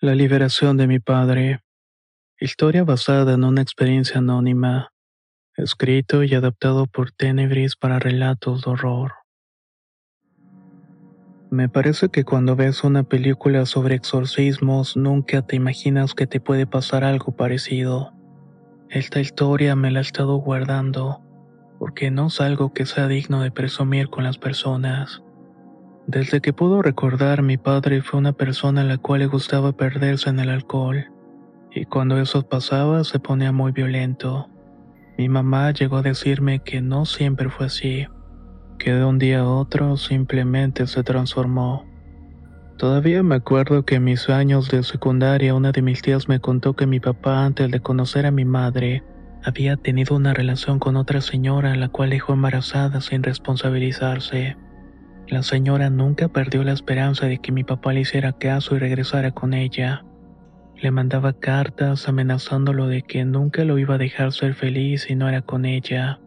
La liberación de mi padre. Historia basada en una experiencia anónima. Escrito y adaptado por Tenebris para relatos de horror. Me parece que cuando ves una película sobre exorcismos nunca te imaginas que te puede pasar algo parecido. Esta historia me la he estado guardando, porque no es algo que sea digno de presumir con las personas. Desde que puedo recordar, mi padre fue una persona a la cual le gustaba perderse en el alcohol, y cuando eso pasaba se ponía muy violento. Mi mamá llegó a decirme que no siempre fue así, que de un día a otro simplemente se transformó. Todavía me acuerdo que en mis años de secundaria una de mis tías me contó que mi papá antes de conocer a mi madre había tenido una relación con otra señora la cual dejó embarazada sin responsabilizarse. La señora nunca perdió la esperanza de que mi papá le hiciera caso y regresara con ella. Le mandaba cartas amenazándolo de que nunca lo iba a dejar ser feliz si no era con ella.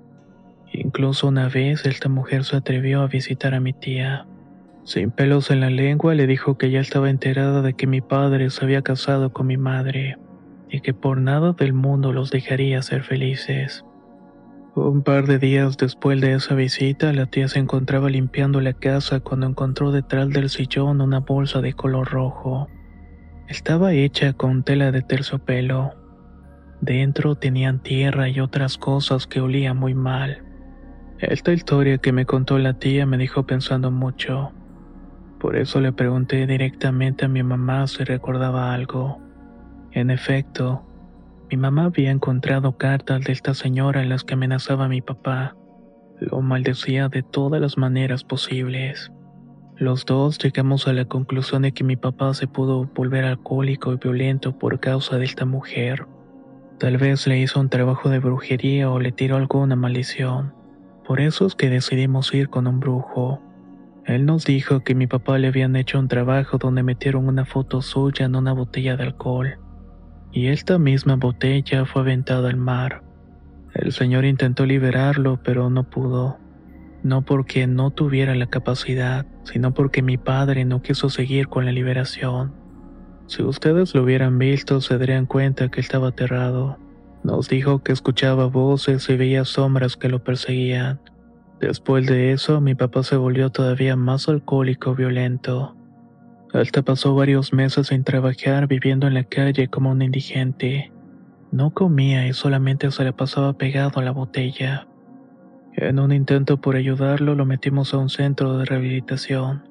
Incluso una vez esta mujer se atrevió a visitar a mi tía. Sin pelos en la lengua le dijo que ya estaba enterada de que mi padre se había casado con mi madre y que por nada del mundo los dejaría ser felices. Un par de días después de esa visita, la tía se encontraba limpiando la casa cuando encontró detrás del sillón una bolsa de color rojo. Estaba hecha con tela de terciopelo. Dentro tenían tierra y otras cosas que olían muy mal. Esta historia que me contó la tía me dejó pensando mucho. Por eso le pregunté directamente a mi mamá si recordaba algo. En efecto, mi mamá había encontrado cartas de esta señora en las que amenazaba a mi papá. Lo maldecía de todas las maneras posibles. Los dos llegamos a la conclusión de que mi papá se pudo volver alcohólico y violento por causa de esta mujer. Tal vez le hizo un trabajo de brujería o le tiró alguna maldición. Por eso es que decidimos ir con un brujo. Él nos dijo que mi papá le habían hecho un trabajo donde metieron una foto suya en una botella de alcohol y esta misma botella fue aventada al mar. El señor intentó liberarlo, pero no pudo. No porque no tuviera la capacidad, sino porque mi padre no quiso seguir con la liberación. Si ustedes lo hubieran visto, se darían cuenta que estaba aterrado. Nos dijo que escuchaba voces y veía sombras que lo perseguían. Después de eso, mi papá se volvió todavía más alcohólico violento. Hasta pasó varios meses sin trabajar viviendo en la calle como un indigente. No comía y solamente se le pasaba pegado a la botella. En un intento por ayudarlo lo metimos a un centro de rehabilitación.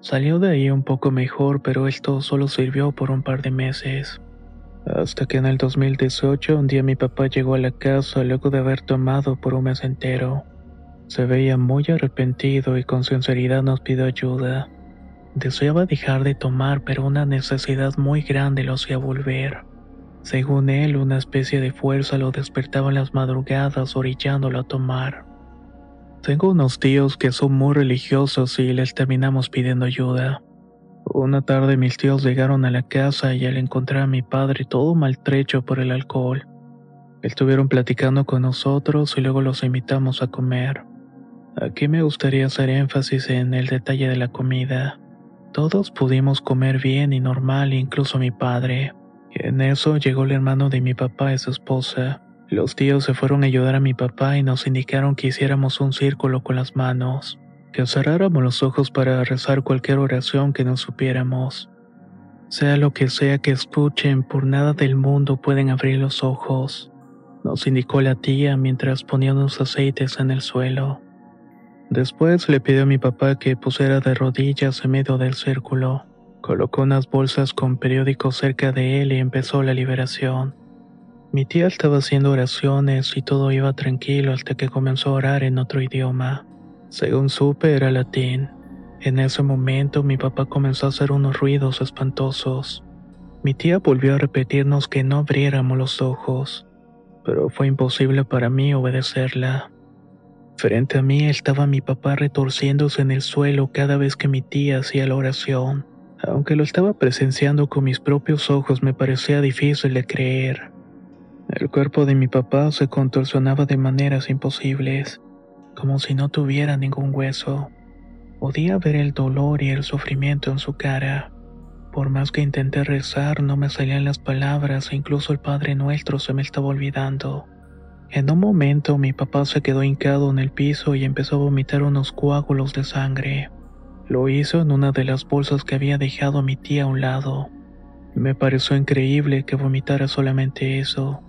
Salió de ahí un poco mejor, pero esto solo sirvió por un par de meses. Hasta que en el 2018 un día mi papá llegó a la casa luego de haber tomado por un mes entero. Se veía muy arrepentido y con sinceridad nos pidió ayuda. Deseaba dejar de tomar, pero una necesidad muy grande lo hacía volver. Según él, una especie de fuerza lo despertaba en las madrugadas orillándolo a tomar. Tengo unos tíos que son muy religiosos y les terminamos pidiendo ayuda. Una tarde mis tíos llegaron a la casa y al encontrar a mi padre todo maltrecho por el alcohol, estuvieron platicando con nosotros y luego los invitamos a comer. Aquí me gustaría hacer énfasis en el detalle de la comida. Todos pudimos comer bien y normal, incluso mi padre. En eso llegó el hermano de mi papá y su esposa. Los tíos se fueron a ayudar a mi papá y nos indicaron que hiciéramos un círculo con las manos, que cerráramos los ojos para rezar cualquier oración que nos supiéramos. Sea lo que sea que escuchen, por nada del mundo pueden abrir los ojos, nos indicó la tía mientras ponía unos aceites en el suelo. Después le pidió a mi papá que pusiera de rodillas en medio del círculo. Colocó unas bolsas con periódicos cerca de él y empezó la liberación. Mi tía estaba haciendo oraciones y todo iba tranquilo hasta que comenzó a orar en otro idioma. Según supe era latín. En ese momento mi papá comenzó a hacer unos ruidos espantosos. Mi tía volvió a repetirnos que no abriéramos los ojos, pero fue imposible para mí obedecerla. Frente a mí estaba mi papá retorciéndose en el suelo cada vez que mi tía hacía la oración. Aunque lo estaba presenciando con mis propios ojos me parecía difícil de creer. El cuerpo de mi papá se contorsionaba de maneras imposibles, como si no tuviera ningún hueso. Podía ver el dolor y el sufrimiento en su cara. Por más que intenté rezar, no me salían las palabras e incluso el Padre Nuestro se me estaba olvidando. En un momento mi papá se quedó hincado en el piso y empezó a vomitar unos coágulos de sangre. Lo hizo en una de las bolsas que había dejado mi tía a un lado. Me pareció increíble que vomitara solamente eso,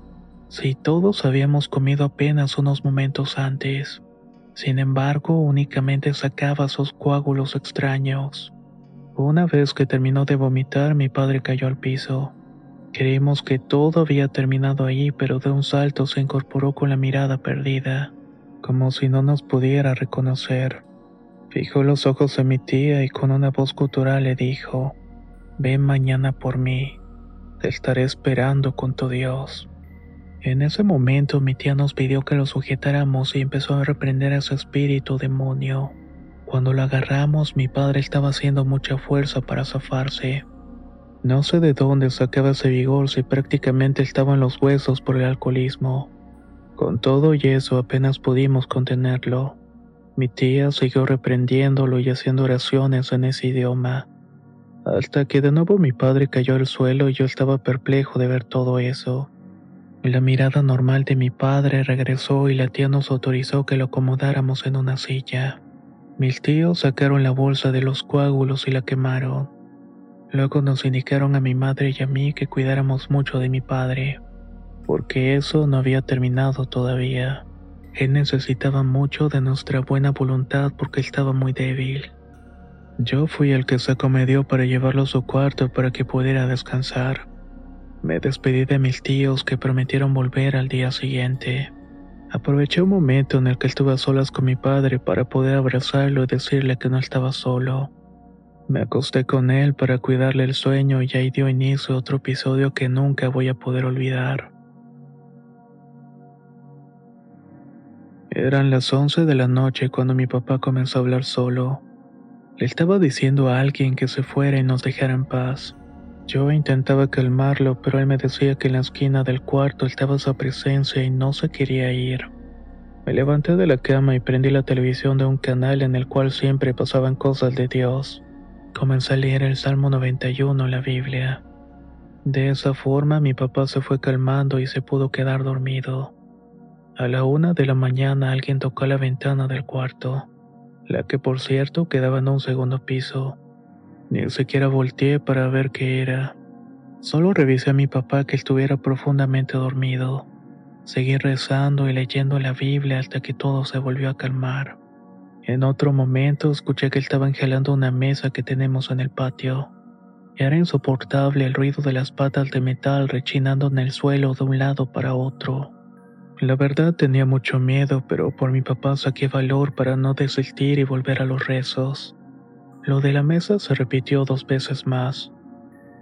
si todos habíamos comido apenas unos momentos antes. Sin embargo, únicamente sacaba esos coágulos extraños. Una vez que terminó de vomitar, mi padre cayó al piso. Creímos que todo había terminado allí, pero de un salto se incorporó con la mirada perdida, como si no nos pudiera reconocer. Fijó los ojos en mi tía y con una voz cultural le dijo, Ven mañana por mí, te estaré esperando con tu Dios. En ese momento mi tía nos pidió que lo sujetáramos y empezó a reprender a su espíritu demonio. Cuando lo agarramos mi padre estaba haciendo mucha fuerza para zafarse. No sé de dónde sacaba ese vigor si prácticamente estaba en los huesos por el alcoholismo. Con todo y eso apenas pudimos contenerlo. Mi tía siguió reprendiéndolo y haciendo oraciones en ese idioma. Hasta que de nuevo mi padre cayó al suelo y yo estaba perplejo de ver todo eso. La mirada normal de mi padre regresó y la tía nos autorizó que lo acomodáramos en una silla. Mis tíos sacaron la bolsa de los coágulos y la quemaron. Luego nos indicaron a mi madre y a mí que cuidáramos mucho de mi padre, porque eso no había terminado todavía. Él necesitaba mucho de nuestra buena voluntad porque estaba muy débil. Yo fui el que se acomedió para llevarlo a su cuarto para que pudiera descansar. Me despedí de mis tíos que prometieron volver al día siguiente. Aproveché un momento en el que estuve a solas con mi padre para poder abrazarlo y decirle que no estaba solo. Me acosté con él para cuidarle el sueño y ahí dio inicio a otro episodio que nunca voy a poder olvidar. Eran las 11 de la noche cuando mi papá comenzó a hablar solo. Le estaba diciendo a alguien que se fuera y nos dejara en paz. Yo intentaba calmarlo, pero él me decía que en la esquina del cuarto estaba su presencia y no se quería ir. Me levanté de la cama y prendí la televisión de un canal en el cual siempre pasaban cosas de Dios. Comencé a leer el Salmo 91 en la Biblia. De esa forma mi papá se fue calmando y se pudo quedar dormido. A la una de la mañana alguien tocó la ventana del cuarto, la que por cierto quedaba en un segundo piso. Ni siquiera volteé para ver qué era. Solo revisé a mi papá que estuviera profundamente dormido. Seguí rezando y leyendo la Biblia hasta que todo se volvió a calmar. En otro momento escuché que estaban jalando una mesa que tenemos en el patio. Era insoportable el ruido de las patas de metal rechinando en el suelo de un lado para otro. La verdad tenía mucho miedo, pero por mi papá saqué valor para no desistir y volver a los rezos. Lo de la mesa se repitió dos veces más.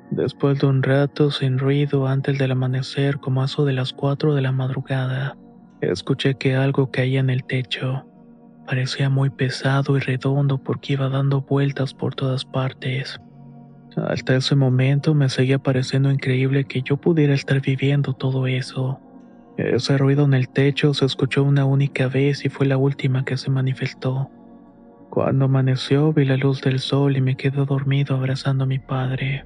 Después de un rato sin ruido antes del amanecer como a eso de las cuatro de la madrugada, escuché que algo caía en el techo. Parecía muy pesado y redondo porque iba dando vueltas por todas partes. Hasta ese momento me seguía pareciendo increíble que yo pudiera estar viviendo todo eso. Ese ruido en el techo se escuchó una única vez y fue la última que se manifestó. Cuando amaneció vi la luz del sol y me quedé dormido abrazando a mi padre.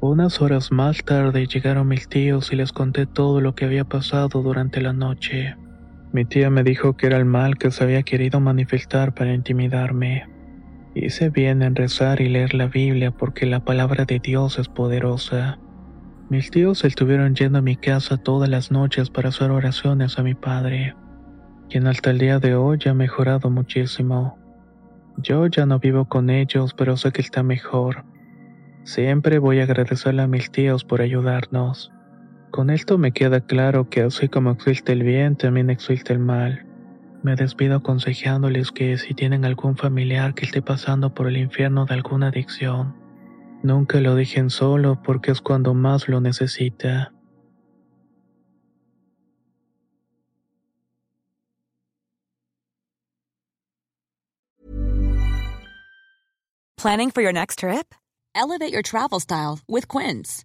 Unas horas más tarde llegaron mis tíos y les conté todo lo que había pasado durante la noche. Mi tía me dijo que era el mal que se había querido manifestar para intimidarme. Hice bien en rezar y leer la Biblia porque la palabra de Dios es poderosa. Mis tíos estuvieron yendo a mi casa todas las noches para hacer oraciones a mi padre, quien hasta el día de hoy ha mejorado muchísimo. Yo ya no vivo con ellos, pero sé que está mejor. Siempre voy a agradecerle a mis tíos por ayudarnos. Con esto me queda claro que así como existe el bien, también existe el mal. Me despido aconsejándoles que si tienen algún familiar que esté pasando por el infierno de alguna adicción, nunca lo dejen solo porque es cuando más lo necesita. Planning for your next trip? Elevate your travel style with Quince.